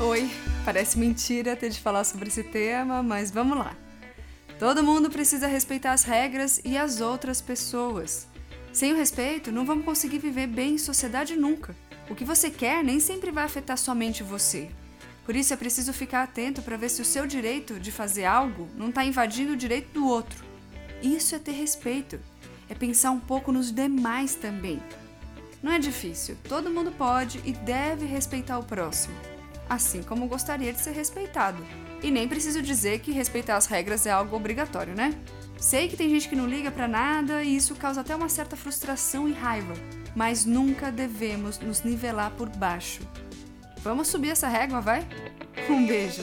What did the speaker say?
Oi, parece mentira ter de falar sobre esse tema, mas vamos lá. Todo mundo precisa respeitar as regras e as outras pessoas. Sem o respeito, não vamos conseguir viver bem em sociedade nunca. O que você quer nem sempre vai afetar somente você. Por isso é preciso ficar atento para ver se o seu direito de fazer algo não está invadindo o direito do outro. Isso é ter respeito, é pensar um pouco nos demais também. Não é difícil, todo mundo pode e deve respeitar o próximo, assim como gostaria de ser respeitado. E nem preciso dizer que respeitar as regras é algo obrigatório, né? Sei que tem gente que não liga para nada e isso causa até uma certa frustração e raiva, mas nunca devemos nos nivelar por baixo. Vamos subir essa régua, vai? Um beijo!